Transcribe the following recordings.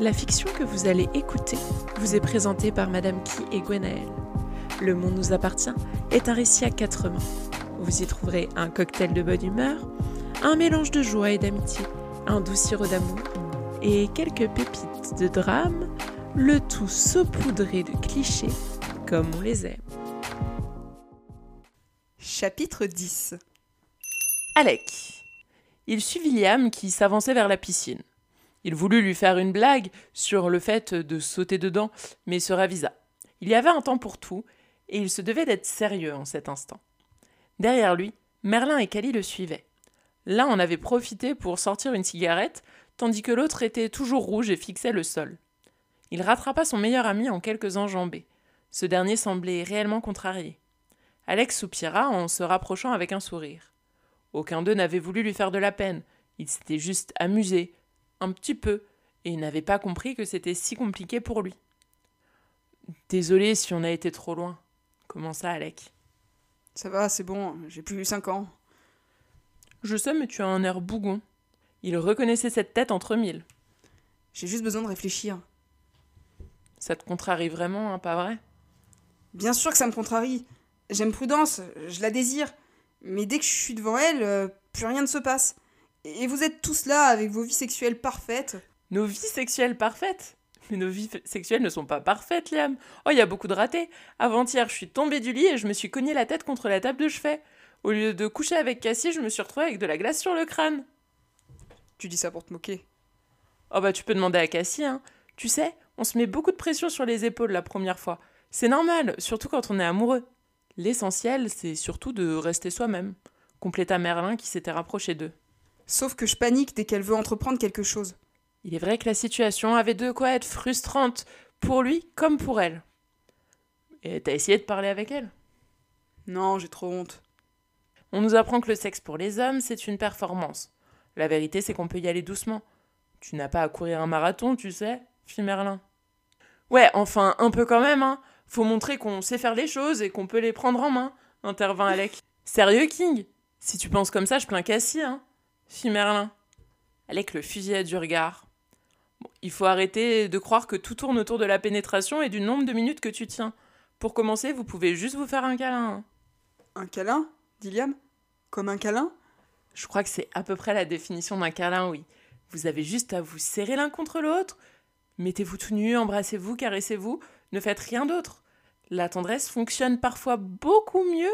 La fiction que vous allez écouter vous est présentée par Madame Key et Gwenaël. Le monde nous appartient est un récit à quatre mains. Vous y trouverez un cocktail de bonne humeur, un mélange de joie et d'amitié, un doux sirop d'amour et quelques pépites de drame, le tout saupoudré de clichés comme on les aime. Chapitre 10 Alec. Il suivit Liam qui s'avançait vers la piscine. Il voulut lui faire une blague sur le fait de sauter dedans, mais se ravisa. Il y avait un temps pour tout, et il se devait d'être sérieux en cet instant. Derrière lui, Merlin et Cali le suivaient. L'un en avait profité pour sortir une cigarette, tandis que l'autre était toujours rouge et fixait le sol. Il rattrapa son meilleur ami en quelques enjambées. Ce dernier semblait réellement contrarié. Alex soupira en se rapprochant avec un sourire. Aucun d'eux n'avait voulu lui faire de la peine. Il s'était juste amusé, un petit peu, et n'avait pas compris que c'était si compliqué pour lui. Désolé si on a été trop loin, commença Alec. Ça va, c'est bon, j'ai plus eu cinq ans. Je sais, mais tu as un air bougon. Il reconnaissait cette tête entre mille. J'ai juste besoin de réfléchir. Ça te contrarie vraiment, hein, pas vrai? Bien sûr que ça me contrarie. J'aime Prudence, je la désire. Mais dès que je suis devant elle, euh, plus rien ne se passe. Et vous êtes tous là avec vos vies sexuelles parfaites. Nos vies sexuelles parfaites Mais nos vies sexuelles ne sont pas parfaites, Liam. Oh, il y a beaucoup de ratés. Avant-hier, je suis tombée du lit et je me suis cogné la tête contre la table de chevet. Au lieu de coucher avec Cassie, je me suis retrouvée avec de la glace sur le crâne. Tu dis ça pour te moquer. Oh bah tu peux demander à Cassie, hein. Tu sais, on se met beaucoup de pression sur les épaules la première fois. C'est normal, surtout quand on est amoureux. L'essentiel, c'est surtout de rester soi-même, compléta Merlin qui s'était rapproché d'eux. Sauf que je panique dès qu'elle veut entreprendre quelque chose. Il est vrai que la situation avait de quoi être frustrante, pour lui comme pour elle. Et t'as essayé de parler avec elle? Non, j'ai trop honte. On nous apprend que le sexe pour les hommes, c'est une performance. La vérité, c'est qu'on peut y aller doucement. Tu n'as pas à courir un marathon, tu sais, fit Merlin. Ouais, enfin, un peu quand même, hein. Faut montrer qu'on sait faire les choses et qu'on peut les prendre en main, intervint Alec. Sérieux, King? Si tu penses comme ça, je plains Cassie, hein, fit Merlin. Alec le fusilla du regard. Bon, il faut arrêter de croire que tout tourne autour de la pénétration et du nombre de minutes que tu tiens. Pour commencer, vous pouvez juste vous faire un câlin. Un câlin dit Liam Comme un câlin? Je crois que c'est à peu près la définition d'un câlin, oui. Vous avez juste à vous serrer l'un contre l'autre. Mettez-vous tout nu, embrassez-vous, caressez-vous, ne faites rien d'autre. La tendresse fonctionne parfois beaucoup mieux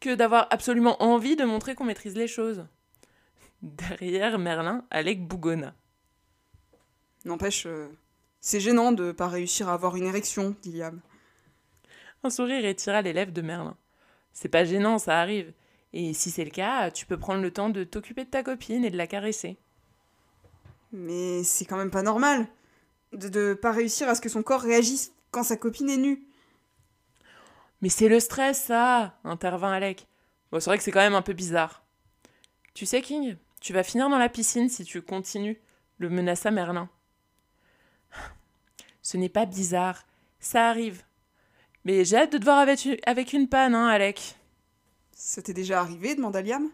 que d'avoir absolument envie de montrer qu'on maîtrise les choses. Derrière Merlin, Alec bougonna. N'empêche, euh, c'est gênant de pas réussir à avoir une érection, dit Liam. Un sourire étira les lèvres de Merlin. C'est pas gênant, ça arrive. Et si c'est le cas, tu peux prendre le temps de t'occuper de ta copine et de la caresser. Mais c'est quand même pas normal de, de pas réussir à ce que son corps réagisse quand sa copine est nue. Mais c'est le stress, ça intervint Alec. Bon, c'est vrai que c'est quand même un peu bizarre. Tu sais, King, tu vas finir dans la piscine si tu continues, le menaça Merlin. Ce n'est pas bizarre, ça arrive. Mais j'ai hâte de te voir avec une- avec une panne, hein, Alec. Ça t'est déjà arrivé demanda Liam.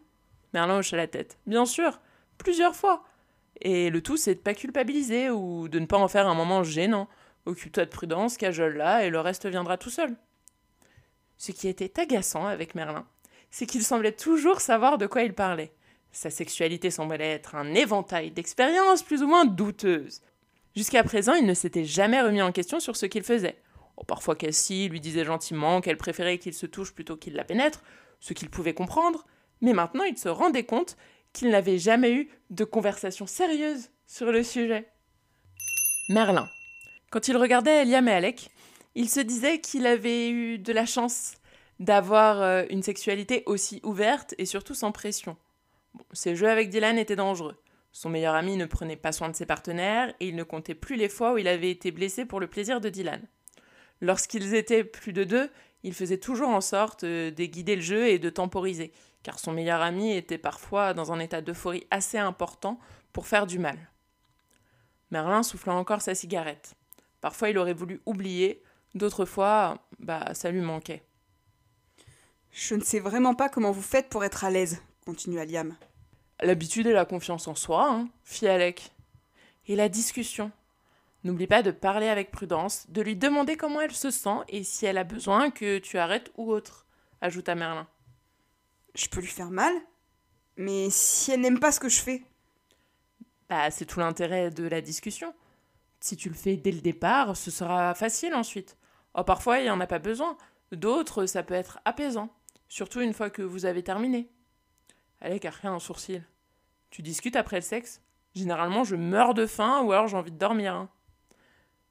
Merlin hocha la tête. Bien sûr, plusieurs fois. Et le tout, c'est de pas culpabiliser ou de ne pas en faire un moment gênant. Occupe-toi de prudence, cajole-la, et le reste viendra tout seul. Ce qui était agaçant avec Merlin, c'est qu'il semblait toujours savoir de quoi il parlait. Sa sexualité semblait être un éventail d'expériences plus ou moins douteuses. Jusqu'à présent, il ne s'était jamais remis en question sur ce qu'il faisait. Oh, parfois Cassie lui disait gentiment qu'elle préférait qu'il se touche plutôt qu'il la pénètre, ce qu'il pouvait comprendre, mais maintenant il se rendait compte qu'il n'avait jamais eu de conversation sérieuse sur le sujet. Merlin. Quand il regardait Liam et Alec, il se disait qu'il avait eu de la chance d'avoir euh, une sexualité aussi ouverte et surtout sans pression. Bon, ses jeux avec Dylan étaient dangereux. Son meilleur ami ne prenait pas soin de ses partenaires et il ne comptait plus les fois où il avait été blessé pour le plaisir de Dylan. Lorsqu'ils étaient plus de deux, il faisait toujours en sorte euh, de guider le jeu et de temporiser, car son meilleur ami était parfois dans un état d'euphorie assez important pour faire du mal. Merlin souffla encore sa cigarette. Parfois il aurait voulu oublier, d'autres fois, bah ça lui manquait. Je ne sais vraiment pas comment vous faites pour être à l'aise, continua Liam. L'habitude et la confiance en soi, hein, fit Alec. Et la discussion. N'oublie pas de parler avec prudence, de lui demander comment elle se sent et si elle a besoin que tu arrêtes ou autre, ajouta Merlin. Je peux lui faire mal Mais si elle n'aime pas ce que je fais Bah, c'est tout l'intérêt de la discussion. Si tu le fais dès le départ, ce sera facile ensuite. Oh, parfois, il n'y en a pas besoin. D'autres, ça peut être apaisant. Surtout une fois que vous avez terminé. Car rien un sourcil. Tu discutes après le sexe? Généralement, je meurs de faim ou alors j'ai envie de dormir. Hein.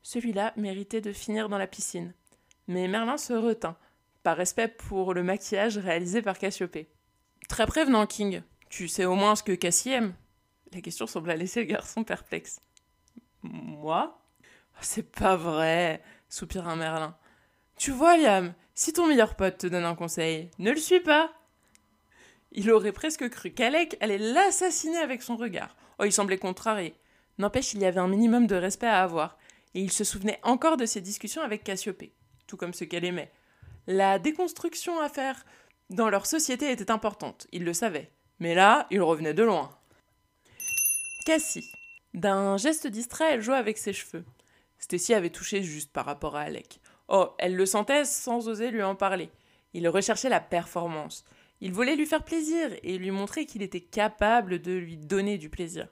Celui-là méritait de finir dans la piscine. Mais Merlin se retint, par respect pour le maquillage réalisé par Cassiopée. Très prévenant, King. Tu sais au moins ce que Cassie aime. La question sembla laisser le garçon perplexe. Moi? C'est pas vrai, soupira Merlin. Tu vois, Liam, si ton meilleur pote te donne un conseil, ne le suis pas. Il aurait presque cru qu'Alec allait l'assassiner avec son regard. Oh, il semblait contrarié. N'empêche, il y avait un minimum de respect à avoir, et il se souvenait encore de ses discussions avec Cassiopée, tout comme ce qu'elle aimait. La déconstruction à faire dans leur société était importante, il le savait, mais là, il revenait de loin. Cassie. D'un geste distrait, elle jouait avec ses cheveux. Stacy avait touché juste par rapport à Alec. Oh, elle le sentait sans oser lui en parler. Il recherchait la performance. Il voulait lui faire plaisir et lui montrer qu'il était capable de lui donner du plaisir.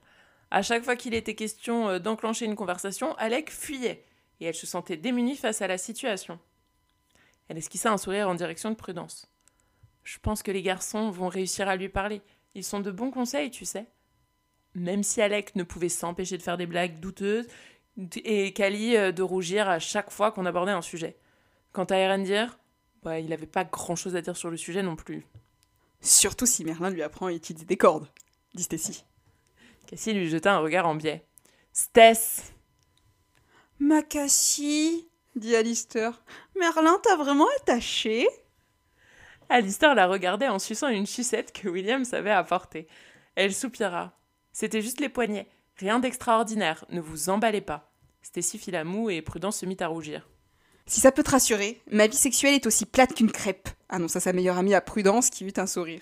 À chaque fois qu'il était question euh, d'enclencher une conversation, Alec fuyait, et elle se sentait démunie face à la situation. Elle esquissa un sourire en direction de Prudence. Je pense que les garçons vont réussir à lui parler. Ils sont de bons conseils, tu sais. Même si Alec ne pouvait s'empêcher de faire des blagues douteuses, et Kali euh, de rougir à chaque fois qu'on abordait un sujet. Quant à Erendir, bah, il n'avait pas grand-chose à dire sur le sujet non plus. Surtout si Merlin lui apprend à utiliser des cordes, dit Stacy. Cassie lui jeta un regard en biais. Stess Ma Cassie, dit Alistair. Merlin t'a vraiment attaché? Alistair la regardait en suçant une sucette que William savait apporter. Elle soupira. C'était juste les poignets. Rien d'extraordinaire. Ne vous emballez pas. Stacy fit la moue et Prudence se mit à rougir. Si ça peut te rassurer, ma vie sexuelle est aussi plate qu'une crêpe, annonça sa meilleure amie à Prudence qui eut un sourire.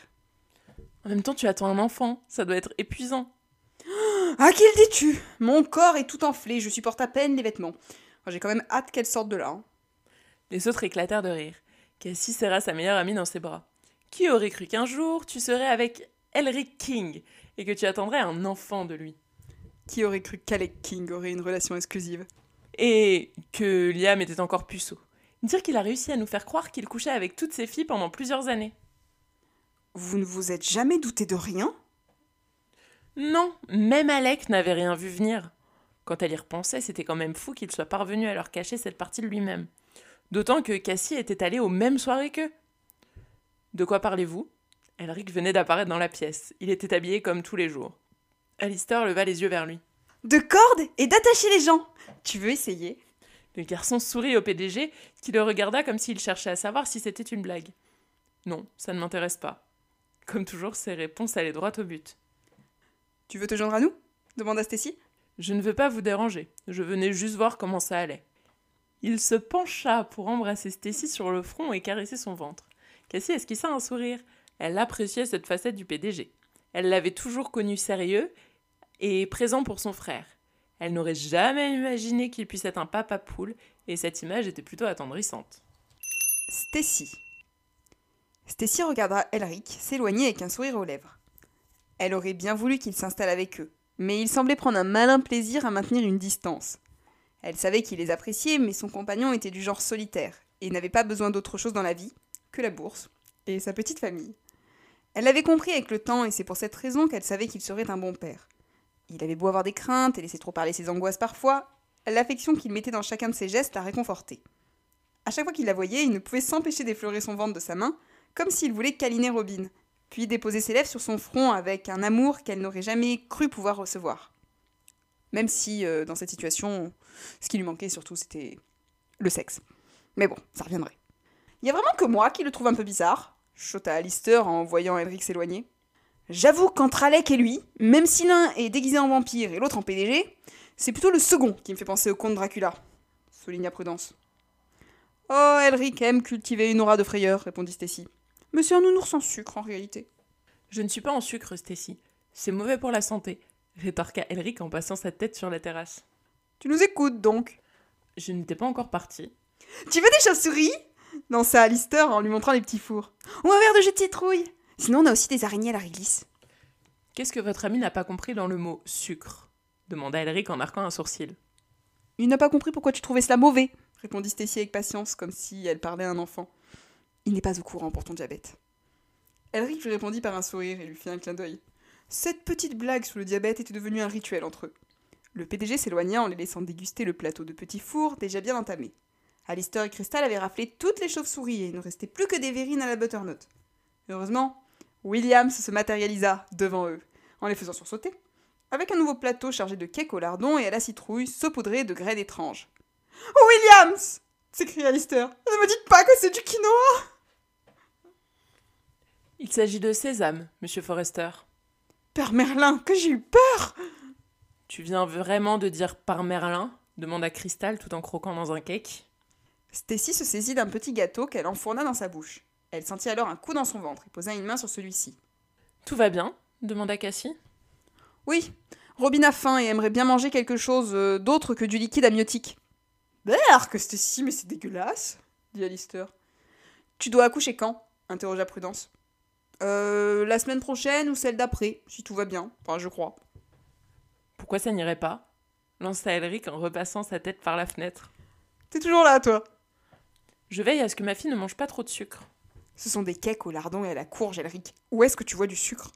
En même temps, tu attends un enfant, ça doit être épuisant. Ah, qui le dis-tu? Mon corps est tout enflé, je supporte à peine les vêtements. J'ai quand même hâte qu'elle sorte de là. Hein. Les autres éclatèrent de rire. Cassie serra sa meilleure amie dans ses bras. Qui aurait cru qu'un jour tu serais avec Elric King et que tu attendrais un enfant de lui? Qui aurait cru qu'Alec King aurait une relation exclusive? Et que Liam était encore puceau. Dire qu'il a réussi à nous faire croire qu'il couchait avec toutes ses filles pendant plusieurs années. Vous ne vous êtes jamais douté de rien? Non, même Alec n'avait rien vu venir. Quand elle y repensait, c'était quand même fou qu'il soit parvenu à leur cacher cette partie de lui-même. D'autant que Cassie était allée aux mêmes soirées qu'eux. De quoi parlez-vous? Elric venait d'apparaître dans la pièce. Il était habillé comme tous les jours. Alistair leva les yeux vers lui. De cordes et d'attacher les gens tu veux essayer? Le garçon sourit au PDG, qui le regarda comme s'il cherchait à savoir si c'était une blague. Non, ça ne m'intéresse pas. Comme toujours, ses réponses allaient droit au but. Tu veux te joindre à nous? Demanda Stacy. Je ne veux pas vous déranger. Je venais juste voir comment ça allait. Il se pencha pour embrasser Stacy sur le front et caresser son ventre. Cassie esquissa un sourire. Elle appréciait cette facette du PDG. Elle l'avait toujours connu sérieux et présent pour son frère. Elle n'aurait jamais imaginé qu'il puisse être un papa poule, et cette image était plutôt attendrissante. Stacy. Stacy regarda Elric s'éloigner avec un sourire aux lèvres. Elle aurait bien voulu qu'il s'installe avec eux, mais il semblait prendre un malin plaisir à maintenir une distance. Elle savait qu'il les appréciait, mais son compagnon était du genre solitaire, et n'avait pas besoin d'autre chose dans la vie que la bourse et sa petite famille. Elle l'avait compris avec le temps, et c'est pour cette raison qu'elle savait qu'il serait un bon père. Il avait beau avoir des craintes et laisser trop parler ses angoisses parfois, l'affection qu'il mettait dans chacun de ses gestes la réconfortait. À chaque fois qu'il la voyait, il ne pouvait s'empêcher d'effleurer son ventre de sa main, comme s'il voulait câliner Robin, puis déposer ses lèvres sur son front avec un amour qu'elle n'aurait jamais cru pouvoir recevoir. Même si, euh, dans cette situation, ce qui lui manquait surtout, c'était le sexe. Mais bon, ça reviendrait. Il y a vraiment que moi qui le trouve un peu bizarre, chota Alistair en voyant Elric s'éloigner. J'avoue qu'entre Alec et lui, même si l'un est déguisé en vampire et l'autre en PDG, c'est plutôt le second qui me fait penser au comte Dracula, souligna Prudence. Oh, Elric aime cultiver une aura de frayeur, répondit Stacy. Mais c'est un nounours sans sucre en réalité. Je ne suis pas en sucre, Stacy. C'est mauvais pour la santé, rétorqua Elric en passant sa tête sur la terrasse. Tu nous écoutes donc. Je n'étais pas encore partie. Tu veux des chauves-souris? Lança Alistair en lui montrant les petits fours. Ou un verre de jus de citrouille. Sinon, on a aussi des araignées à la réglisse. Qu'est-ce que votre ami n'a pas compris dans le mot sucre demanda Elric en arquant un sourcil. Il n'a pas compris pourquoi tu trouvais cela mauvais, répondit Stacy avec patience, comme si elle parlait à un enfant. Il n'est pas au courant pour ton diabète. Elric lui répondit par un sourire et lui fit un clin d'œil. Cette petite blague sur le diabète était devenue un rituel entre eux. Le PDG s'éloigna en les laissant déguster le plateau de petits fours déjà bien entamé. Alistair et Crystal avaient raflé toutes les chauves-souris et il ne restait plus que des verrines à la butternut. Heureusement, Williams se matérialisa devant eux, en les faisant sursauter, avec un nouveau plateau chargé de cakes au lardon et à la citrouille saupoudré de graines étranges. Oh, Williams s'écria Alistair. Ne me dites pas que c'est du quinoa Il s'agit de sésame, monsieur Forrester. Père Merlin, que j'ai eu peur Tu viens vraiment de dire par Merlin demanda Crystal tout en croquant dans un cake. Stacy se saisit d'un petit gâteau qu'elle enfourna dans sa bouche. Elle sentit alors un coup dans son ventre et posa une main sur celui-ci. Tout va bien demanda Cassie. Oui, Robin a faim et aimerait bien manger quelque chose euh, d'autre que du liquide amniotique. Berk, Stacy, mais c'est dégueulasse, dit Alistair. Tu dois accoucher quand? interrogea Prudence. Euh, la semaine prochaine ou celle d'après, si tout va bien. Enfin, je crois. Pourquoi ça n'irait pas? Lança Elric en repassant sa tête par la fenêtre. T'es toujours là, toi? Je veille à ce que ma fille ne mange pas trop de sucre. Ce sont des cakes au lardon et à la courge, Elric. Où est-ce que tu vois du sucre?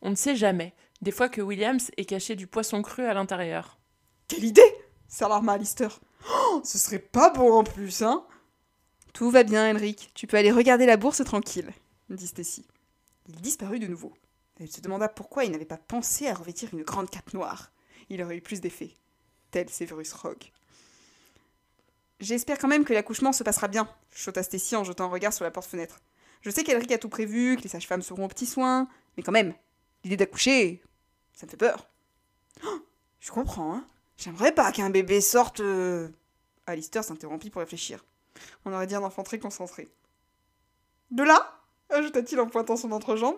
On ne sait jamais. Des fois que Williams est caché du poisson cru à l'intérieur. Quelle idée s'alarma Alistair. Oh, ce serait pas bon en plus, hein Tout va bien, Elric. Tu peux aller regarder la bourse tranquille, dit Stacy. Il disparut de nouveau. Elle se demanda pourquoi il n'avait pas pensé à revêtir une grande cape noire. Il aurait eu plus d'effet. Tel Severus Rogue. J'espère quand même que l'accouchement se passera bien, chota Stacy en jetant un regard sur la porte-fenêtre. Je sais qu'Elric a tout prévu, que les sages-femmes seront aux petits soins, mais quand même, l'idée d'accoucher, ça me fait peur. Oh, je comprends, hein. J'aimerais pas qu'un bébé sorte. euh. Alistair s'interrompit pour réfléchir. On aurait dit un enfant très concentré. De là ajouta-t-il en pointant son entrejambe.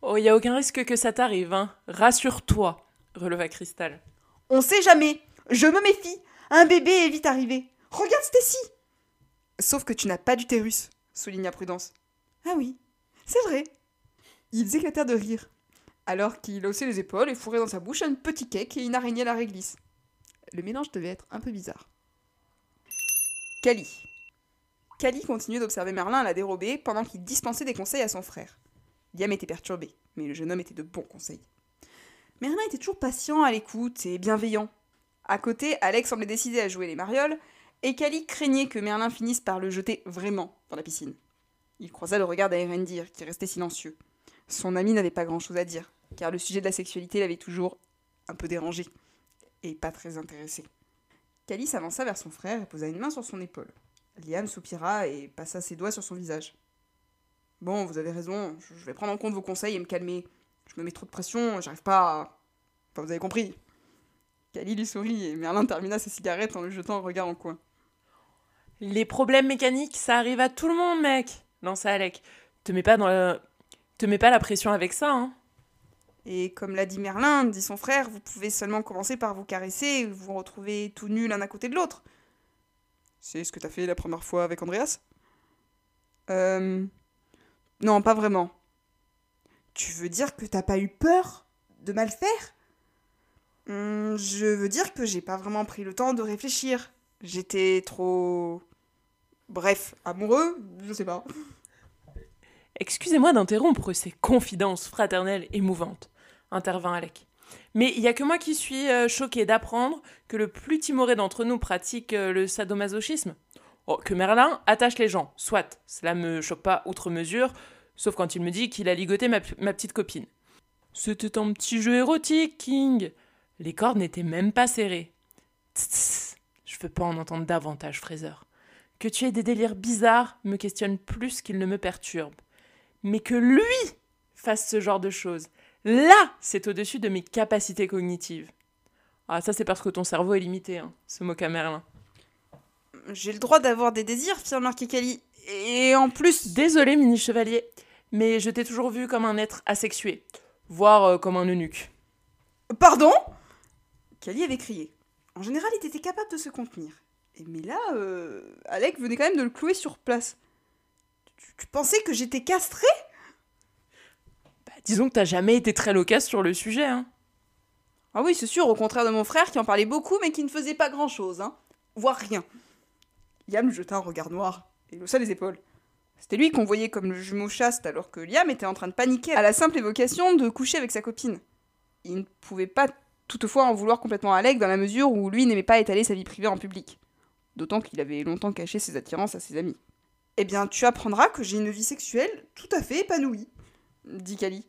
Oh, y a aucun risque que ça t'arrive, hein. Rassure-toi, releva Crystal. On sait jamais. Je me méfie. Un bébé est vite arrivé. Regarde Stacy. Sauf que tu n'as pas d'utérus, souligna Prudence. Ah oui, c'est vrai. Ils éclatèrent de rire, alors qu'il haussait les épaules et fourrait dans sa bouche un petit cake et une araignée à la réglisse. Le mélange devait être un peu bizarre. Cali. Cali continuait d'observer Merlin à la dérobée pendant qu'il dispensait des conseils à son frère. Liam était perturbé, mais le jeune homme était de bons conseils. Merlin était toujours patient à l'écoute et bienveillant. À côté, Alex semblait décidé à jouer les marioles, et Cali craignait que Merlin finisse par le jeter vraiment dans la piscine. Il croisa le regard d'Aerendir, qui restait silencieux. Son ami n'avait pas grand-chose à dire, car le sujet de la sexualité l'avait toujours un peu dérangé, et pas très intéressé. Cali s'avança vers son frère et posa une main sur son épaule. Liam soupira et passa ses doigts sur son visage. Bon, vous avez raison, je vais prendre en compte vos conseils et me calmer. Je me mets trop de pression, j'arrive pas à... Enfin, vous avez compris. Cali lui sourit et Merlin termina sa cigarette en lui jetant un regard en coin. Les problèmes mécaniques, ça arrive à tout le monde, mec, lança Alec. Te mets pas dans la... Te mets pas la pression avec ça, hein. Et comme l'a dit Merlin, dit son frère, vous pouvez seulement commencer par vous caresser et vous retrouver tout nus l'un à côté de l'autre. C'est ce que t'as fait la première fois avec Andreas? Euh. Non, pas vraiment. Tu veux dire que t'as pas eu peur de mal faire? Hum, Je veux dire que j'ai pas vraiment pris le temps de réfléchir. J'étais trop. Bref, amoureux Je sais pas. Excusez-moi d'interrompre ces confidences fraternelles émouvantes, intervint Alec. Mais il y a que moi qui suis euh, choqué d'apprendre que le plus timoré d'entre nous pratique euh, le sadomasochisme. Oh, que Merlin attache les gens, soit, cela me choque pas outre mesure, sauf quand il me dit qu'il a ligoté ma, ma petite copine. C'était un petit jeu érotique, King. Les cordes n'étaient même pas serrées. Tss, tss, je veux pas en entendre davantage, Fraser. Que tu aies des délires bizarres me questionne plus qu'il ne me perturbe. Mais que lui fasse ce genre de choses, là, c'est au-dessus de mes capacités cognitives. Ah, ça, c'est parce que ton cerveau est limité, hein, se moqua Merlin. J'ai le droit d'avoir des désirs, remarquer Cali. Et en plus. Désolé, mini chevalier, mais je t'ai toujours vu comme un être asexué, voire euh, comme un eunuque. Pardon? Kali avait crié. En général, il était capable de se contenir. Et mais là, euh, Alec venait quand même de le clouer sur place. Tu, tu pensais que j'étais castrée? Bah, disons que t'as jamais été très loquace sur le sujet, hein. Ah oui, c'est sûr, au contraire de mon frère qui en parlait beaucoup mais qui ne faisait pas grand-chose, hein. Voire rien. Liam jeta un regard noir et haussa les épaules. C'était lui qu'on voyait comme le jumeau chaste alors que Liam était en train de paniquer à la simple évocation de coucher avec sa copine. Il ne pouvait pas toutefois en vouloir complètement à Alec dans la mesure où lui n'aimait pas étaler sa vie privée en public. D'autant qu'il avait longtemps caché ses attirances à ses amis. Eh bien, tu apprendras que j'ai une vie sexuelle tout à fait épanouie, dit Kali.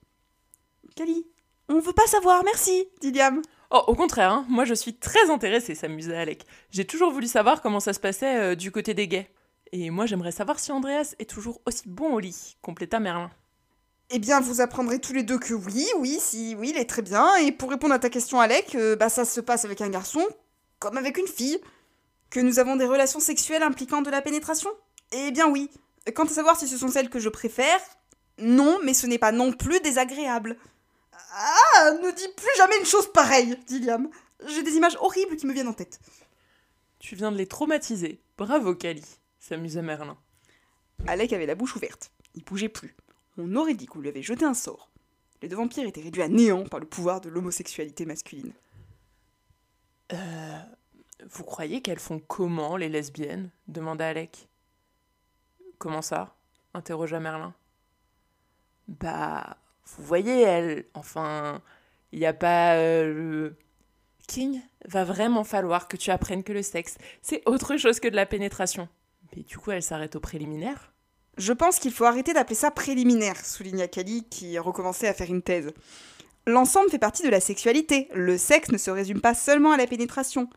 Kali, on veut pas savoir, merci, dit Liam. Oh, au contraire, hein, moi je suis très intéressée, s'amusait Alec. J'ai toujours voulu savoir comment ça se passait euh, du côté des gays. Et moi j'aimerais savoir si Andreas est toujours aussi bon au lit, compléta Merlin. Eh bien, vous apprendrez tous les deux que oui, oui, si, oui, il est très bien. Et pour répondre à ta question, Alec, euh, bah ça se passe avec un garçon comme avec une fille. Que nous avons des relations sexuelles impliquant de la pénétration? Eh bien oui. Quant à savoir si ce sont celles que je préfère, non, mais ce n'est pas non plus désagréable. Ah, ne dis plus jamais une chose pareille, dit Liam. J'ai des images horribles qui me viennent en tête. Tu viens de les traumatiser. Bravo, Cali, s'amusa Merlin. Alec avait la bouche ouverte. Il bougeait plus. On aurait dit qu'on lui avait jeté un sort. Les deux vampires étaient réduits à néant par le pouvoir de l'homosexualité masculine. Euh. Vous croyez qu'elles font comment, les lesbiennes? demanda Alec. Comment ça? interrogea Merlin. Bah, vous voyez, elles. Enfin, il n'y a pas. euh. King, va vraiment falloir que tu apprennes que le sexe, c'est autre chose que de la pénétration. Mais du coup, elle s'arrête au préliminaire? Je pense qu'il faut arrêter d'appeler ça préliminaire, souligna Kali, qui recommençait à faire une thèse. L'ensemble fait partie de la sexualité. Le sexe ne se résume pas seulement à la pénétration.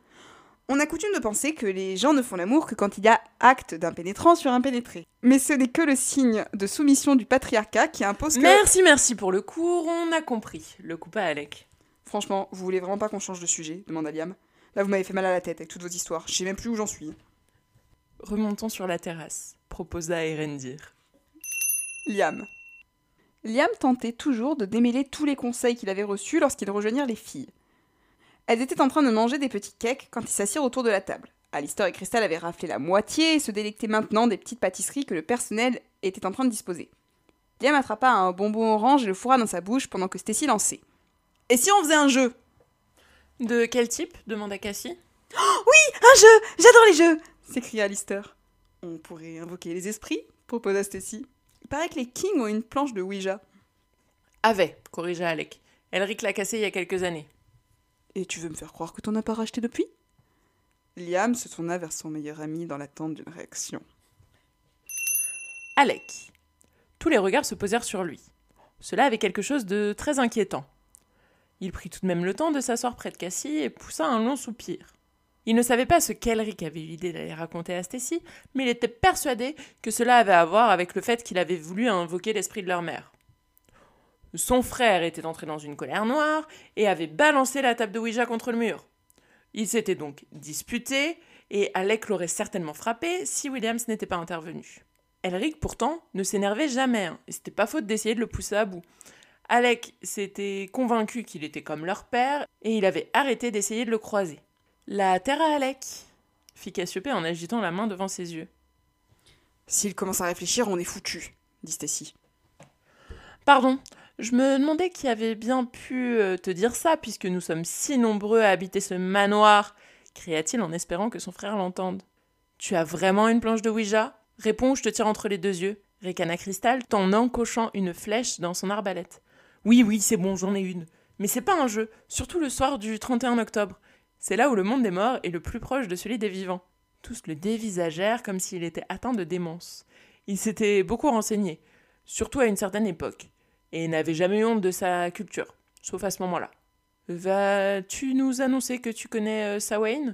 On a coutume de penser que les gens ne font l'amour que quand il y a acte d'un pénétrant sur un pénétré. Mais ce n'est que le signe de soumission du patriarcat qui impose que... Merci, merci pour le cours, on a compris. Le coupa Alec. Franchement, vous voulez vraiment pas qu'on change de sujet? demanda Liam. Là, vous m'avez fait mal à la tête avec toutes vos histoires. Je sais même plus où j'en suis. Remontons sur la terrasse, proposa Erendir. Liam. Liam tentait toujours de démêler tous les conseils qu'il avait reçus lorsqu'ils rejoignirent les filles. Elles étaient en train de manger des petits cakes quand ils s'assirent autour de la table. Alistair et Crystal avaient raflé la moitié et se délectaient maintenant des petites pâtisseries que le personnel était en train de disposer. Liam attrapa un bonbon orange et le fourra dans sa bouche pendant que Stacy lançait. Et si on faisait un jeu? De quel type? demanda Cassie. Un jeu J'adore les jeux s'écria Alistair. On pourrait invoquer les esprits proposa Stacy. Il paraît que les Kings ont une planche de Ouija. Avait, corrigea Alec. Elric l'a cassé il y a quelques années. Et tu veux me faire croire que t'en as pas racheté depuis? Liam se tourna vers son meilleur ami dans l'attente d'une réaction. Alec. Tous les regards se posèrent sur lui. Cela avait quelque chose de très inquiétant. Il prit tout de même le temps de s'asseoir près de Cassie et poussa un long soupir. Il ne savait pas ce qu'Elric avait eu l'idée d'aller raconter à Stacy, mais il était persuadé que cela avait à voir avec le fait qu'il avait voulu invoquer l'esprit de leur mère. Son frère était entré dans une colère noire et avait balancé la table de Ouija contre le mur. Ils s'étaient donc disputés et Alec l'aurait certainement frappé si Williams n'était pas intervenu. Elric, pourtant, ne s'énervait jamais, hein, et c'était pas faute d'essayer de le pousser à bout. Alec s'était convaincu qu'il était comme leur père, et il avait arrêté d'essayer de le croiser. La terre à Alec fit Cassiopée en agitant la main devant ses yeux. S'il commence à réfléchir, on est foutu, dit Stacy. Pardon, je me demandais qui avait bien pu euh, te dire ça, puisque nous sommes si nombreux à habiter ce manoir, cria-t-il en espérant que son frère l'entende. Tu as vraiment une planche de Ouija? Réponds ou je te tire entre les deux yeux, ricana Cristal, en encochant une flèche dans son arbalète. Oui, oui, c'est bon, j'en ai une. Mais c'est pas un jeu, surtout le soir du 31 octobre. C'est là où le monde des morts est le plus proche de celui des vivants. Tous le dévisagèrent comme s'il était atteint de démence. Il s'était beaucoup renseigné, surtout à une certaine époque, et n'avait jamais eu honte de sa culture, sauf à ce moment-là. Vas-tu nous annoncer que tu connais euh,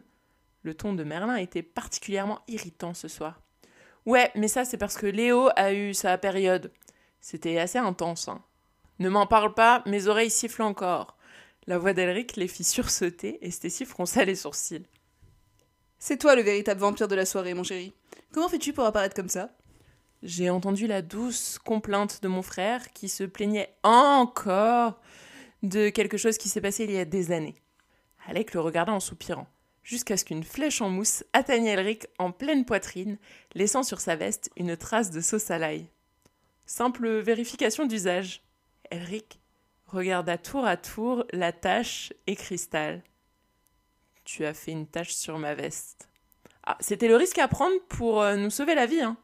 Le ton de Merlin était particulièrement irritant ce soir. Ouais, mais ça c'est parce que Léo a eu sa période. C'était assez intense. Hein. Ne m'en parle pas, mes oreilles sifflent encore. La voix d'Elric les fit sursauter et Stacy fronça les sourcils. C'est toi le véritable vampire de la soirée, mon chéri. Comment fais-tu pour apparaître comme ça? J'ai entendu la douce complainte de mon frère qui se plaignait encore de quelque chose qui s'est passé il y a des années. Alec le regarda en soupirant, jusqu'à ce qu'une flèche en mousse atteigne Elric en pleine poitrine, laissant sur sa veste une trace de sauce à l'ail. Simple vérification d'usage. Elric regarda tour à tour la tache et Cristal. Tu as fait une tache sur ma veste. Ah, c'était le risque à prendre pour euh, nous sauver la vie, hein.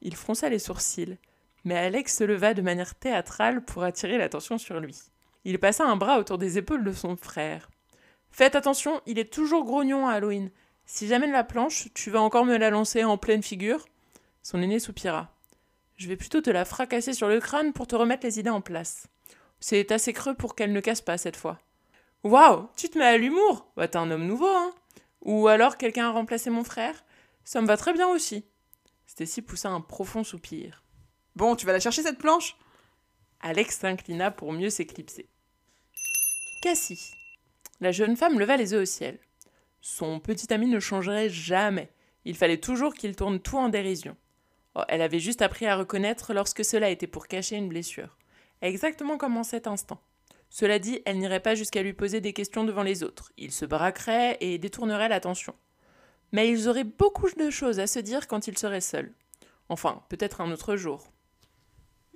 Il fronça les sourcils, mais Alex se leva de manière théâtrale pour attirer l'attention sur lui. Il passa un bras autour des épaules de son frère. Faites attention, il est toujours grognon à Halloween. Si j'amène la planche, tu vas encore me la lancer en pleine figure Son aîné soupira. Je vais plutôt te la fracasser sur le crâne pour te remettre les idées en place. C'est assez creux pour qu'elle ne casse pas cette fois. Waouh, tu te mets à l'humour Bah t'es un homme nouveau, hein Ou alors quelqu'un a remplacé mon frère Ça me va très bien aussi. Stacy poussa un profond soupir. Bon, tu vas la chercher cette planche? Alex s'inclina pour mieux s'éclipser. Cassie. La jeune femme leva les yeux au ciel. Son petit ami ne changerait jamais. Il fallait toujours qu'il tourne tout en dérision. Oh, elle avait juste appris à reconnaître lorsque cela était pour cacher une blessure. Exactement comme en cet instant. Cela dit, elle n'irait pas jusqu'à lui poser des questions devant les autres. Il se braquerait et détournerait l'attention. Mais ils auraient beaucoup de choses à se dire quand ils seraient seuls. Enfin, peut-être un autre jour.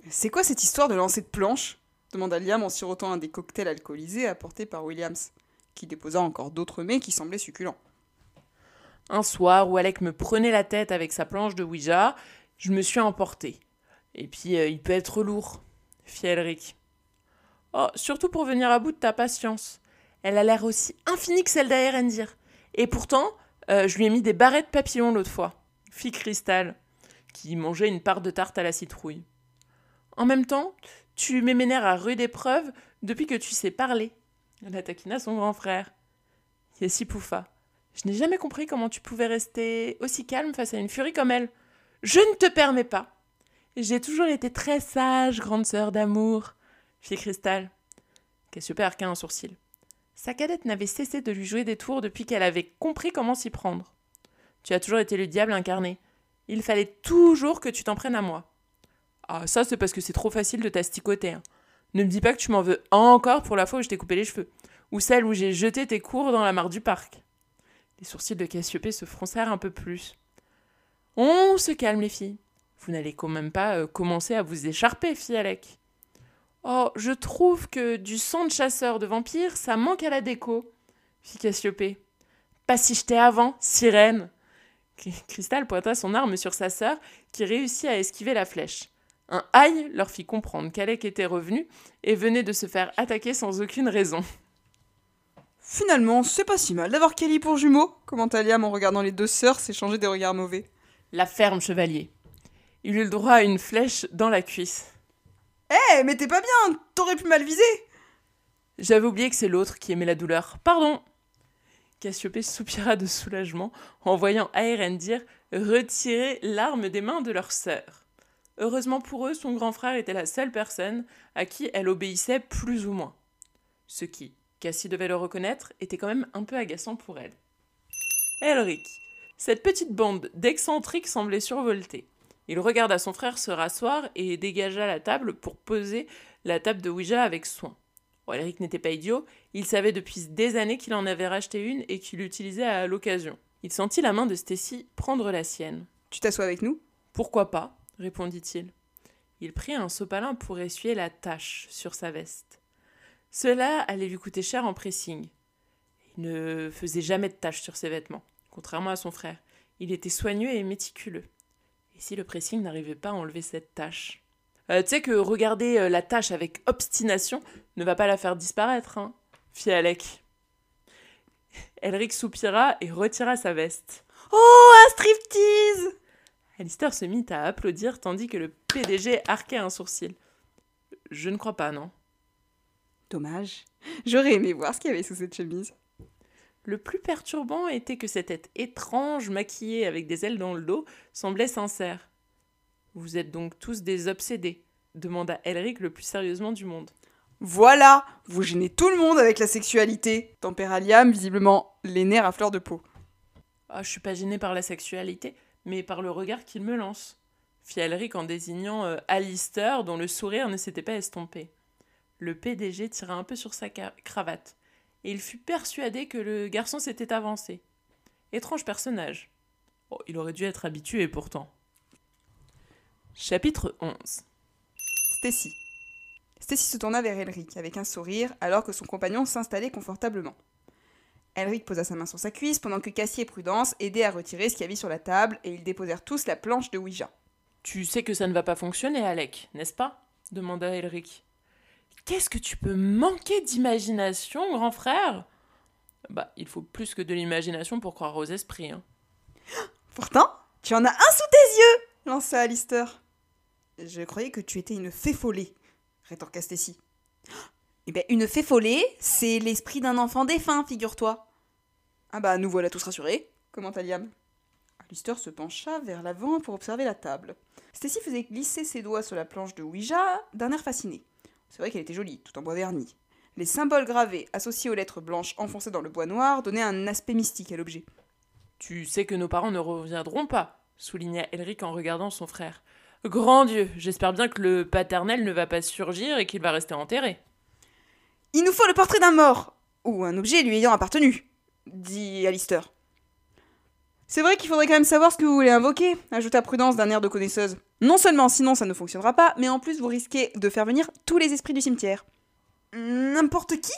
C'est quoi cette histoire de lancer de planche? demanda Liam en sirotant un des cocktails alcoolisés apportés par Williams, qui déposa encore d'autres mets qui semblaient succulents. Un soir où Alec me prenait la tête avec sa planche de Ouija, je me suis emporté. Et puis, euh, il peut être lourd, fit Elric. Oh, surtout pour venir à bout de ta patience. Elle a l'air aussi infinie que celle d'Aerendir. Et pourtant, euh, je lui ai mis des barrettes papillons l'autre fois, fit Cristal, qui mangeait une part de tarte à la citrouille. En même temps, tu m'éménères à rude épreuve depuis que tu sais parler. Elle taquina son grand frère. Yessi pouffa. Je n'ai jamais compris comment tu pouvais rester aussi calme face à une furie comme elle. Je ne te permets pas. J'ai toujours été très sage, grande sœur d'amour, fit Cristal. Cassiope arqua un sourcil. Sa cadette n'avait cessé de lui jouer des tours depuis qu'elle avait compris comment s'y prendre. Tu as toujours été le diable incarné. Il fallait toujours que tu t'en prennes à moi. Ah, ça, c'est parce que c'est trop facile de t'asticoter. Hein. Ne me dis pas que tu m'en veux encore pour la fois où je t'ai coupé les cheveux, ou celle où j'ai jeté tes cours dans la mare du parc. Les sourcils de Cassiopée se froncèrent un peu plus. On se calme, les filles. Vous n'allez quand même pas euh, commencer à vous écharper, fit Alec. Oh, je trouve que du sang de chasseur de vampires, ça manque à la déco, fit Cassiopée. Pas si j'étais avant, sirène. Cristal pointa son arme sur sa sœur, qui réussit à esquiver la flèche. Un aïe leur fit comprendre qu'Alec était revenu et venait de se faire attaquer sans aucune raison. Finalement, c'est pas si mal d'avoir Kelly pour jumeau, commenta Liam en regardant les deux sœurs s'échanger des regards mauvais. La ferme, chevalier. Il eut le droit à une flèche dans la cuisse. Eh, mais t'es pas bien, t'aurais pu mal viser J'avais oublié que c'est l'autre qui aimait la douleur. Pardon Cassiopée soupira de soulagement en voyant Aérendir retirer l'arme des mains de leur sœur. Heureusement pour eux, son grand frère était la seule personne à qui elle obéissait plus ou moins. Ce qui, Cassie devait le reconnaître, était quand même un peu agaçant pour elle. Elric. Cette petite bande d'excentriques semblait survolter. Il regarda son frère se rasseoir et dégagea la table pour poser la table de Ouija avec soin. Elric n'était pas idiot, il savait depuis des années qu'il en avait racheté une et qu'il l'utilisait à l'occasion. Il sentit la main de Stacy prendre la sienne. Tu t'assois avec nous? Pourquoi pas répondit-il. Il prit un sopalin pour essuyer la tache sur sa veste. Cela allait lui coûter cher en pressing. Il ne faisait jamais de taches sur ses vêtements, contrairement à son frère. Il était soigneux et méticuleux. Si le pressing n'arrivait pas à enlever cette tache euh, Tu sais que regarder euh, la tache avec obstination ne va pas la faire disparaître, hein fit Alec. Elric soupira et retira sa veste. Oh, un striptease Alistair se mit à applaudir tandis que le PDG arquait un sourcil. Je ne crois pas, non. Dommage. J'aurais aimé voir ce qu'il y avait sous cette chemise. Le plus perturbant était que cette tête étrange, maquillée avec des ailes dans le dos, semblait sincère. Vous êtes donc tous des obsédés demanda Elric le plus sérieusement du monde. Voilà Vous gênez tout le monde avec la sexualité tempéra Liam, visiblement les nerfs à fleur de peau. Ah, je suis pas gêné par la sexualité mais par le regard qu'il me lance, fit Elric en désignant euh, Alistair, dont le sourire ne s'était pas estompé. Le PDG tira un peu sur sa cravate. Et il fut persuadé que le garçon s'était avancé. Étrange personnage. Oh, il aurait dû être habitué pourtant. Chapitre 11 Stacy. Stacy se tourna vers Elric avec un sourire alors que son compagnon s'installait confortablement. Elric posa sa main sur sa cuisse pendant que Cassie et Prudence aidaient à retirer ce qu'il y avait sur la table et ils déposèrent tous la planche de Ouija. Tu sais que ça ne va pas fonctionner, Alec, n'est-ce pas? demanda Elric. Qu'est-ce que tu peux manquer d'imagination, grand frère? Bah, il faut plus que de l'imagination pour croire aux esprits. Hein. Pourtant, tu en as un sous tes yeux lança Alistair. Je croyais que tu étais une fée folée, rétorqua Stacy. Eh bien, une fée folée, c'est l'esprit d'un enfant défunt, figure-toi. Ah bah, nous voilà tous rassurés, commenta Liam. Alistair se pencha vers l'avant pour observer la table. Stacy faisait glisser ses doigts sur la planche de Ouija d'un air fasciné. C'est vrai qu'elle était jolie, tout en bois verni. Les symboles gravés associés aux lettres blanches enfoncées dans le bois noir donnaient un aspect mystique à l'objet. Tu sais que nos parents ne reviendront pas, souligna Elric en regardant son frère. Grand Dieu, j'espère bien que le paternel ne va pas surgir et qu'il va rester enterré. Il nous faut le portrait d'un mort, ou un objet lui ayant appartenu, dit Alistair. C'est vrai qu'il faudrait quand même savoir ce que vous voulez invoquer, ajouta Prudence d'un air de connaisseuse. Non seulement sinon ça ne fonctionnera pas, mais en plus vous risquez de faire venir tous les esprits du cimetière. N'importe qui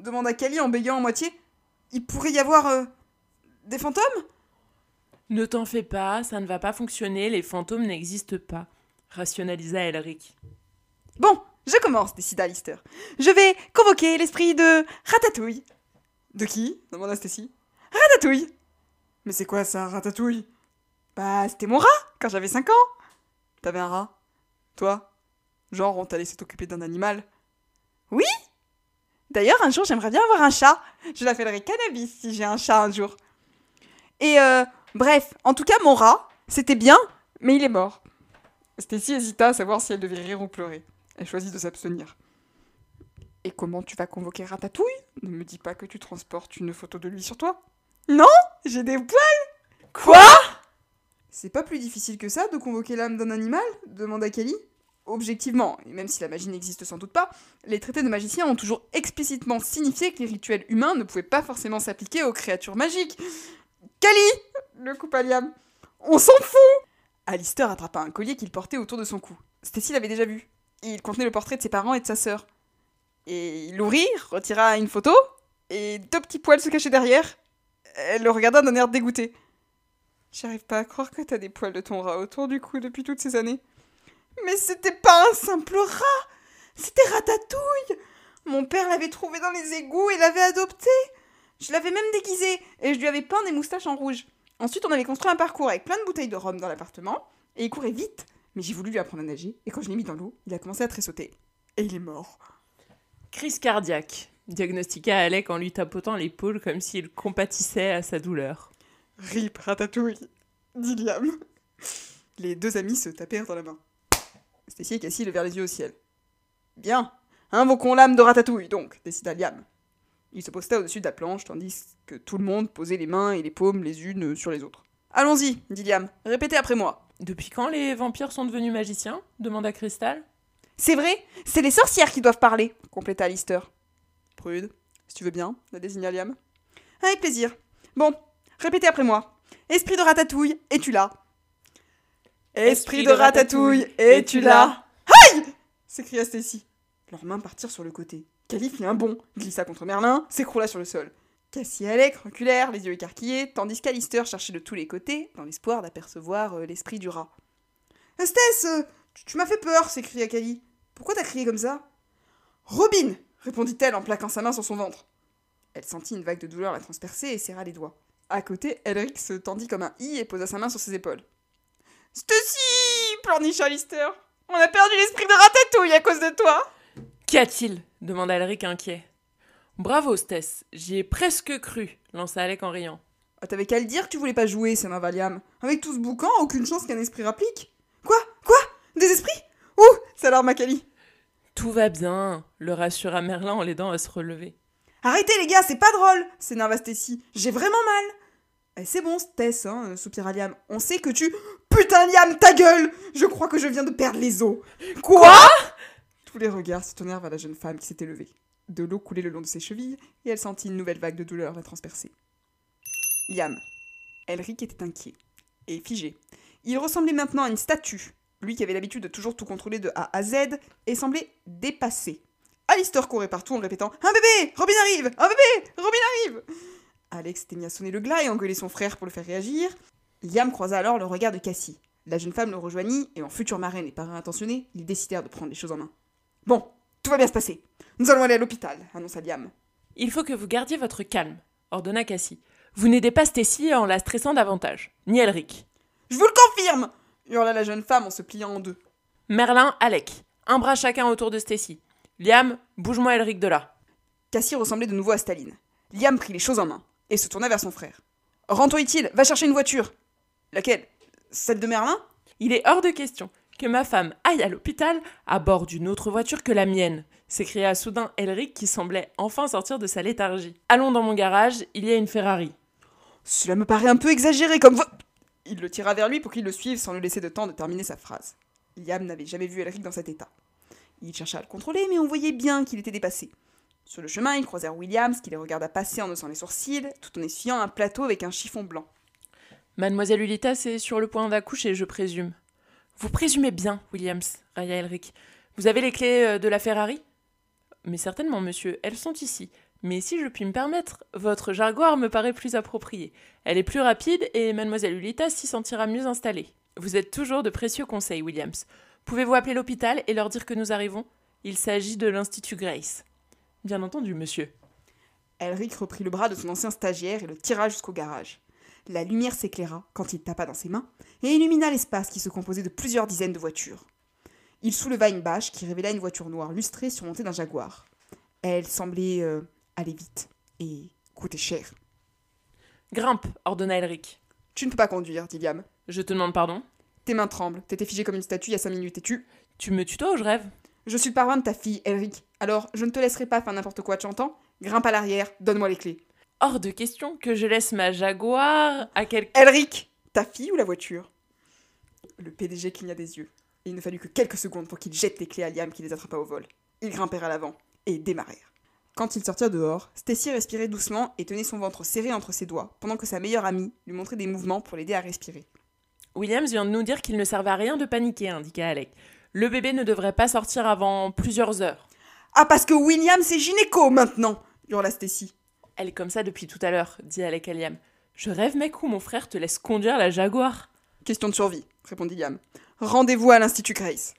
demanda Kali en bégayant en moitié. Il pourrait y avoir euh, des fantômes? Ne t'en fais pas, ça ne va pas fonctionner, les fantômes n'existent pas, rationalisa Elric. Bon, je commence, décida Alistair. Je vais convoquer l'esprit de Ratatouille. De qui? demanda Stacy. Ratatouille Mais c'est quoi ça, Ratatouille? Bah, c'était mon rat quand j'avais 5 ans. T'avais un rat? Toi? Genre, on t'a laissé t'occuper d'un animal? Oui D'ailleurs, un jour, j'aimerais bien avoir un chat. Je l'appellerai Cannabis si j'ai un chat un jour. Et euh, bref, en tout cas, mon rat, c'était bien, mais il est mort. Stacy hésita à savoir si elle devait rire ou pleurer. Elle choisit de s'abstenir. Et comment tu vas convoquer Ratatouille? Ne me dis pas que tu transportes une photo de lui sur toi. Non J'ai des poils Quoi? C'est pas plus difficile que ça de convoquer l'âme d'un animal demanda Kelly. Objectivement, et même si la magie n'existe sans doute pas, les traités de magiciens ont toujours explicitement signifié que les rituels humains ne pouvaient pas forcément s'appliquer aux créatures magiques. Kali Le coupa Liam. On s'en fout Alistair attrapa un collier qu'il portait autour de son cou. Stacy l'avait déjà vu. Il contenait le portrait de ses parents et de sa sœur. Et il l'ouvrit, retira une photo, et deux petits poils se cachaient derrière. Elle le regarda d'un air dégoûté. J'arrive pas à croire que t'as des poils de ton rat autour du cou depuis toutes ces années. Mais c'était pas un simple rat C'était Ratatouille Mon père l'avait trouvé dans les égouts et l'avait adopté Je l'avais même déguisé, et je lui avais peint des moustaches en rouge. Ensuite, on avait construit un parcours avec plein de bouteilles de rhum dans l'appartement, et il courait vite, mais j'ai voulu lui apprendre à nager, et quand je l'ai mis dans l'eau, il a commencé à tressauter. Et il est mort. Crise cardiaque, diagnostiqua Alec en lui tapotant l'épaule comme s'il compatissait à sa douleur. Rip Ratatouille, dit Liam. Les deux amis se tapèrent dans la main. Stacy et Cassie levèrent les yeux au ciel. Bien, invoquons l'âme de Ratatouille, donc, décida Liam. Il se posta au-dessus de la planche, tandis que tout le monde posait les mains et les paumes les unes sur les autres. Allons-y, dit Liam, répétez après moi. Depuis quand les vampires sont devenus magiciens demanda Crystal. C'est vrai, c'est les sorcières qui doivent parler, compléta Alistair. Prude, si tu veux bien, la désigna Liam. Avec plaisir. Bon, répétez après moi. Esprit de ratatouille, es-tu là? Esprit de ratatouille, es-tu là? Aïe s'écria Stacy. Leurs mains partirent sur le côté. Cali fit un bond, glissa contre Merlin, s'écroula sur le sol. Cassie et Alec reculèrent, les yeux écarquillés, tandis qu'Alistair cherchait de tous les côtés, dans l'espoir d'apercevoir euh, l'esprit du rat. Stess, euh, tu, tu m'as fait peur s'écria Cali. Pourquoi t'as crié comme ça Robin répondit-elle en plaquant sa main sur son ventre. Elle sentit une vague de douleur la transpercer et serra les doigts. À côté, Elric se tendit comme un i et posa sa main sur ses épaules. Stussy pleurnicha Alistair. On a perdu l'esprit de ratatouille à cause de toi Qu'y a-t-il? demanda Elric inquiet. Bravo, Stess, j'y ai presque cru, lança Alec en riant. Ah, T'avais qu'à le dire que tu voulais pas jouer, Sama Valiam. Avec tout ce boucan, aucune chance qu'un esprit rapplique. Quoi? Quoi? Des esprits? Ouh Ça l'alarma Kali. Tout va bien, le rassura Merlin en l'aidant à se relever. Arrêtez les gars, c'est pas drôle s'énerva Stacy. J'ai vraiment mal Eh, C'est bon, Stess, hein, soupira Liam. On sait que tu... Putain Liam, ta gueule Je crois que je viens de perdre les os. Quoi? Tous les regards se tournèrent vers la jeune femme qui s'était levée. De l'eau coulait le long de ses chevilles et elle sentit une nouvelle vague de douleur la transpercer. Liam. Elric était inquiet et figé. Il ressemblait maintenant à une statue, lui qui avait l'habitude de toujours tout contrôler de A à Z, et semblait dépassé. Alistair courait partout en répétant Un bébé Robin arrive Un bébé Robin arrive Alex s'était mis à sonner le glas et engueuler son frère pour le faire réagir. Liam croisa alors le regard de Cassie. La jeune femme le rejoignit et en future marraine et parrain intentionné, ils décidèrent de prendre les choses en main. Bon, tout va bien se passer. Nous allons aller à l'hôpital, annonça Liam. Il faut que vous gardiez votre calme, ordonna Cassie. Vous n'aidez pas Stacy en la stressant davantage, ni Elric. Je vous le confirme hurla la jeune femme en se pliant en deux. Merlin, Alec, un bras chacun autour de Stacy. Liam, bouge-moi Elric de là. Cassie ressemblait de nouveau à Staline. Liam prit les choses en main et se tourna vers son frère. Rends-toi utile, va chercher une voiture. Laquelle? Celle de Merlin? Il est hors de question que ma femme aille à l'hôpital à bord d'une autre voiture que la mienne, s'écria soudain Elric qui semblait enfin sortir de sa léthargie. Allons dans mon garage, il y a une Ferrari. Cela me paraît un peu exagéré comme vo... Il le tira vers lui pour qu'il le suive sans lui laisser de temps de terminer sa phrase. Liam n'avait jamais vu Elric dans cet état. Il chercha à le contrôler, mais on voyait bien qu'il était dépassé. Sur le chemin, ils croisèrent Williams, qui les regarda passer en haussant les sourcils, tout en essuyant un plateau avec un chiffon blanc. Mademoiselle Ulitas est sur le point d'accoucher, je présume. Vous présumez bien, Williams, railla Elric. Vous avez les clés euh, de la Ferrari? Mais certainement, monsieur, elles sont ici. Mais si je puis me permettre, votre Jaguar me paraît plus approprié. Elle est plus rapide et mademoiselle Ulitas s'y sentira mieux installée. Vous êtes toujours de précieux conseils, Williams. Pouvez-vous appeler l'hôpital et leur dire que nous arrivons? Il s'agit de l'Institut Grace. Bien entendu, monsieur. Elric reprit le bras de son ancien stagiaire et le tira jusqu'au garage. La lumière s'éclaira quand il tapa dans ses mains et illumina l'espace qui se composait de plusieurs dizaines de voitures. Il souleva une bâche qui révéla une voiture noire lustrée surmontée d'un jaguar. Elle semblait euh, aller vite et coûter cher. Grimpe, ordonna Elric. Tu ne peux pas conduire, dit Liam. Je te demande pardon? Tes mains tremblent, t'étais figé comme une statue il y a cinq minutes et tu. Tu me tutoies ou je rêve? Je suis le parrain de ta fille, Elric. Alors, je ne te laisserai pas faire n'importe quoi, tu entends? Grimpe à l'arrière, donne-moi les clés. Hors de question que je laisse ma Jaguar à quelqu'un. Elric Ta fille ou la voiture? Le PDG cligna des yeux. Et il ne fallut que quelques secondes pour qu'il jette les clés à Liam qui les attrapa au vol. Ils grimpèrent à l'avant et démarrèrent. Quand ils sortirent dehors, Stacy respirait doucement et tenait son ventre serré entre ses doigts, pendant que sa meilleure amie lui montrait des mouvements pour l'aider à respirer. Williams vient de nous dire qu'il ne servait à rien de paniquer, indiqua Alec. Le bébé ne devrait pas sortir avant plusieurs heures. Ah, parce que William c'est gynéco maintenant hurla Stacy. Elle est comme ça depuis tout à l'heure, dit Alec à Liam. Je rêve, mec, où mon frère te laisse conduire la Jaguar. Question de survie, répondit Liam. Rendez-vous à l'Institut Grace.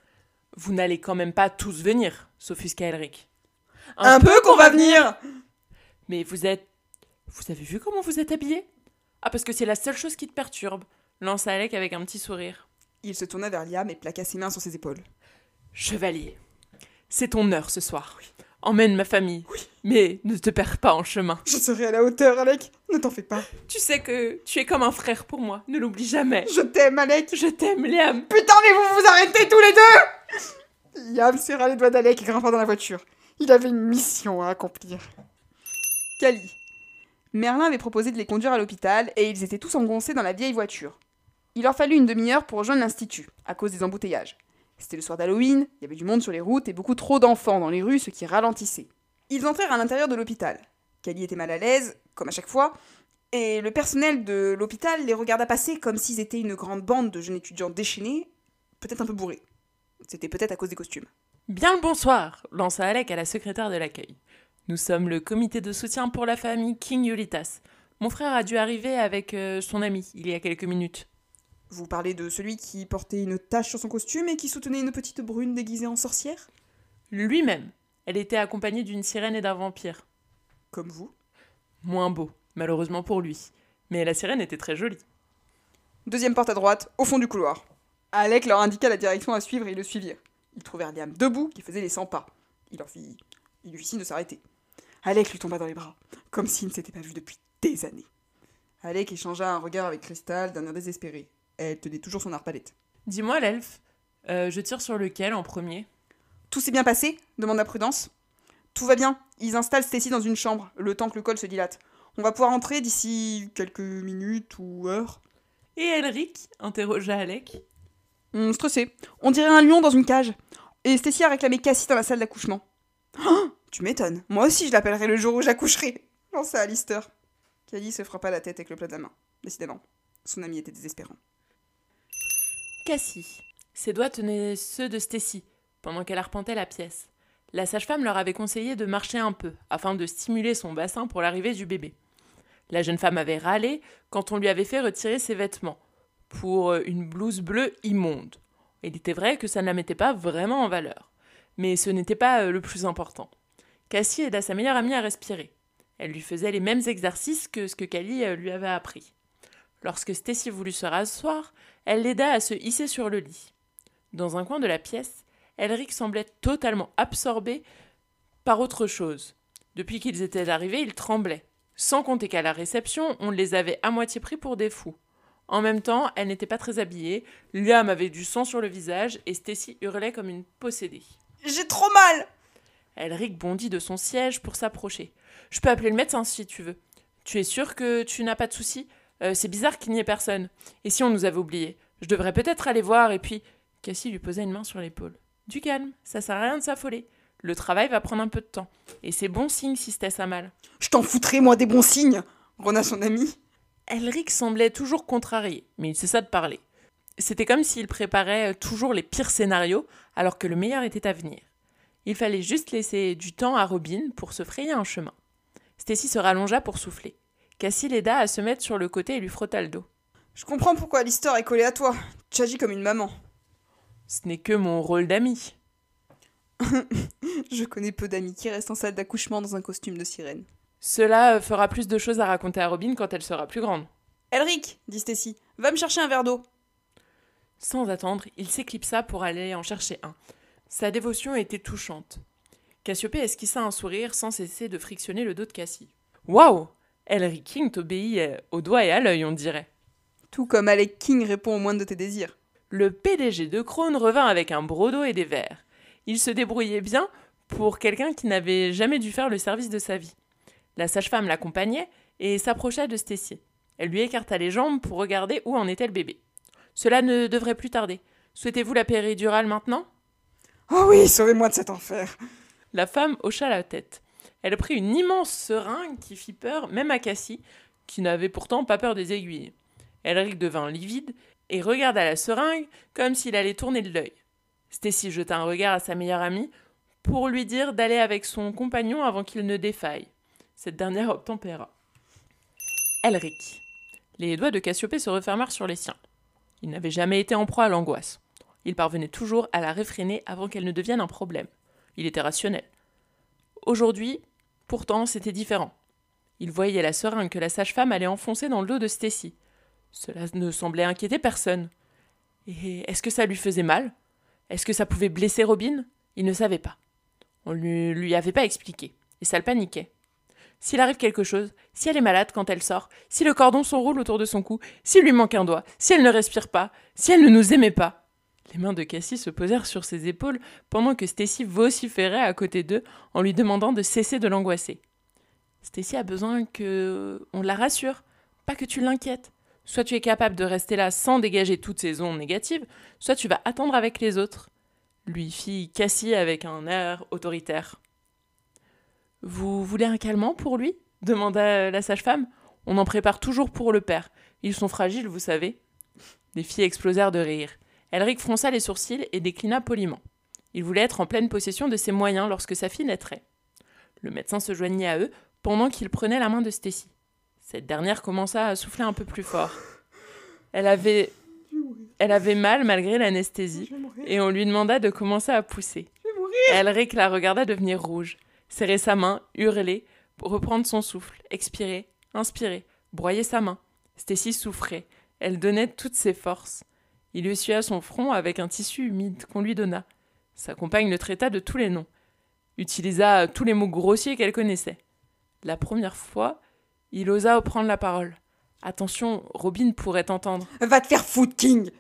Vous n'allez quand même pas tous venir, s'offusqua Elric. Un, peu qu'on va venir Mais vous êtes. Vous avez vu comment vous êtes habillé? Ah, parce que c'est la seule chose qui te perturbe, lança Alec avec un petit sourire. Il se tourna vers Liam et plaqua ses mains sur ses épaules. Chevalier, c'est ton heure ce soir. Emmène ma famille. Mais ne te perds pas en chemin. Je serai à la hauteur, Alec. Ne t'en fais pas. Tu sais que tu es comme un frère pour moi. Ne l'oublie jamais. Je t'aime, Alec. Je t'aime, Liam. Putain, mais vous vous arrêtez tous les deux Liam serra les doigts d'Alec et grimpa dans la voiture. Il avait une mission à accomplir. Cali. Merlin avait proposé de les conduire à l'hôpital et ils étaient tous engoncés dans la vieille voiture. Il leur fallut une demi-heure pour rejoindre l'institut, à cause des embouteillages. C'était le soir d'Halloween, il y avait du monde sur les routes et beaucoup trop d'enfants dans les rues, ce qui ralentissait. Ils entrèrent à l'intérieur de l'hôpital. Cali était mal à l'aise, comme à chaque fois, et le personnel de l'hôpital les regarda passer comme s'ils étaient une grande bande de jeunes étudiants déchaînés, peut-être un peu bourrés. C'était peut-être à cause des costumes. Bien le bonsoir, lança Alec à la secrétaire de l'accueil. Nous sommes le comité de soutien pour la famille King Yulitas. Mon frère a dû arriver avec euh, son ami il y a quelques minutes. Vous parlez de celui qui portait une tache sur son costume et qui soutenait une petite brune déguisée en sorcière? Lui-même. Elle était accompagnée d'une sirène et d'un vampire. Comme vous Moins beau, malheureusement pour lui. Mais la sirène était très jolie. Deuxième porte à droite, au fond du couloir. Alec leur indiqua la direction à suivre et ils le suivirent. Ils trouvèrent Liam debout qui faisait les 100 pas. Il leur fit. Il lui fit signe de s'arrêter. Alec lui tomba dans les bras, comme s'il ne s'était pas vu depuis des années. Alec échangea un regard avec Crystal d'un air désespéré. Elle tenait toujours son arbalète. Dis-moi, l'elfe, euh, je tire sur lequel en premier? Tout s'est bien passé? demanda Prudence. Tout va bien. Ils installent Stacy dans une chambre, le temps que le col se dilate. On va pouvoir entrer d'ici quelques minutes ou heures. Et Elric? interrogea Alec. Hum, stressé. On dirait un lion dans une cage. Et Stacy a réclamé Cassie dans la salle d'accouchement. Oh Tu m'étonnes. Moi aussi, je l'appellerai le jour où j'accoucherai. Pensa Alistair. Kelly se frappa la tête avec le plat de la main. Décidément, son ami était désespérant. Cassie. Ses doigts tenaient ceux de Stacy pendant qu'elle arpentait la pièce. La sage-femme leur avait conseillé de marcher un peu afin de stimuler son bassin pour l'arrivée du bébé. La jeune femme avait râlé quand on lui avait fait retirer ses vêtements pour une blouse bleue immonde. Il était vrai que ça ne la mettait pas vraiment en valeur, mais ce n'était pas euh, le plus important. Cassie aida sa meilleure amie à respirer. Elle lui faisait les mêmes exercices que ce que Cali euh, lui avait appris. Lorsque Stacy voulut se rasseoir, elle l'aida à se hisser sur le lit. Dans un coin de la pièce, Elric semblait totalement absorbé par autre chose. Depuis qu'ils étaient arrivés, il tremblait. Sans compter qu'à la réception, on les avait à moitié pris pour des fous. En même temps, elle n'était pas très habillée, Liam avait du sang sur le visage et Stacy hurlait comme une possédée. J'ai trop mal Elric bondit de son siège pour s'approcher. Je peux appeler le médecin si tu veux. Tu es sûr que tu n'as pas de soucis? Euh, C'est bizarre qu'il n'y ait personne. Et si on nous avait oubliés? Je devrais peut-être aller voir et puis. Cassie lui posa une main sur l'épaule. Du calme, ça sert à rien de s'affoler. Le travail va prendre un peu de temps. Et c'est bon signe si Stess a mal. Je t'en foutrais, moi, des bons signes Rona son ami. Elric semblait toujours contrarié, mais il cessa de parler. C'était comme s'il préparait toujours les pires scénarios, alors que le meilleur était à venir. Il fallait juste laisser du temps à Robin pour se frayer un chemin. Stacy se rallongea pour souffler. Cassie l'aida à se mettre sur le côté et lui frotta le dos. Je comprends pourquoi Lister est collé à toi. Tu agis comme une maman. Ce n'est que mon rôle d'ami. Je connais peu d'amis qui restent en salle d'accouchement dans un costume de sirène. Cela euh, fera plus de choses à raconter à Robin quand elle sera plus grande. Elric, dit Stacy, va me chercher un verre d'eau. Sans attendre, il s'éclipsa pour aller en chercher un. Sa dévotion était touchante. Cassiopée esquissa un sourire sans cesser de frictionner le dos de Cassie. Waouh Elric King t'obéit euh, au doigt et à l'œil, on dirait. Tout comme Alec King répond au moindre de tes désirs. Le PDG de Krone revint avec un brodo et des verres. Il se débrouillait bien pour quelqu'un qui n'avait jamais dû faire le service de sa vie. La sage-femme l'accompagnait et s'approcha de Stacy. Elle lui écarta les jambes pour regarder où en était le bébé. Cela ne devrait plus tarder. Souhaitez-vous la péridurale maintenant? Oh oui, sauvez-moi de cet enfer La femme hocha la tête. Elle prit une immense seringue qui fit peur même à Cassie, qui n'avait pourtant pas peur des aiguilles. Elric devint livide et regarda la seringue comme s'il allait tourner de l'œil. Stacy jeta un regard à sa meilleure amie pour lui dire d'aller avec son compagnon avant qu'il ne défaille. Cette dernière obtempéra. Elric. Les doigts de Cassiopée se refermèrent sur les siens. Il n'avait jamais été en proie à l'angoisse. Il parvenait toujours à la réfréner avant qu'elle ne devienne un problème. Il était rationnel. Aujourd'hui, pourtant, c'était différent. Il voyait la seringue que la sage-femme allait enfoncer dans le dos de Stacy. Cela ne semblait inquiéter personne. Et est-ce que ça lui faisait mal? Est-ce que ça pouvait blesser Robin? Il ne savait pas. On ne lui, avait pas expliqué, et ça le paniquait. S'il arrive quelque chose, si elle est malade quand elle sort, si le cordon s'enroule autour de son cou, s'il lui manque un doigt, si elle ne respire pas, si elle ne nous aimait pas. Les mains de Cassie se posèrent sur ses épaules pendant que Stacy vociférait à côté d'eux en lui demandant de cesser de l'angoisser. Stacy a besoin que on la rassure, pas que tu l'inquiètes. Soit tu es capable de rester là sans dégager toutes ces ondes négatives, soit tu vas attendre avec les autres, lui fit Cassie avec un air autoritaire. Vous voulez un calmant pour lui? demanda la sage-femme. On en prépare toujours pour le père. Ils sont fragiles, vous savez. Les filles explosèrent de rire. Elric fronça les sourcils et déclina poliment. Il voulait être en pleine possession de ses moyens lorsque sa fille naîtrait. Le médecin se joignit à eux pendant qu'il prenait la main de Stacy. Cette dernière commença à souffler un peu plus fort. Elle avait, elle mal malgré l'anesthésie et on lui demanda de commencer à pousser. Elric la regarda devenir rouge serrer sa main, hurler, reprendre son souffle, expirer, inspirer, broyer sa main. Stacy souffrait. Elle donnait toutes ses forces. Il essuya son front avec un tissu humide qu'on lui donna. Sa compagne le traita de tous les noms, utilisa tous les mots grossiers qu'elle connaissait. La première fois, il osa reprendre la parole. Attention, Robin pourrait entendre. Va te faire foutre, King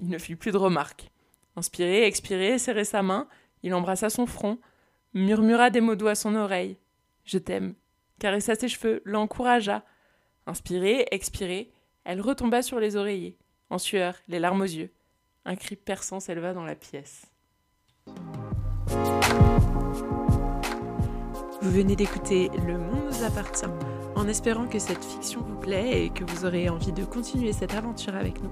Il ne fit plus de remarques. Inspiré, expiré, serrer sa main, il embrassa son front, murmura des mots doux à son oreille. Je t'aime. Caressa ses cheveux, l'encouragea. Inspirée, expirée, elle retomba sur les oreillers, en sueur, les larmes aux yeux. Un cri perçant s'éleva dans la pièce. Vous venez d'écouter Le monde nous appartient en espérant que cette fiction vous plaît et que vous aurez envie de continuer cette aventure avec nous.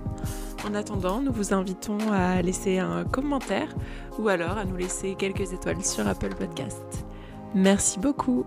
En attendant, nous vous invitons à laisser un commentaire ou alors à nous laisser quelques étoiles sur Apple Podcast. Merci beaucoup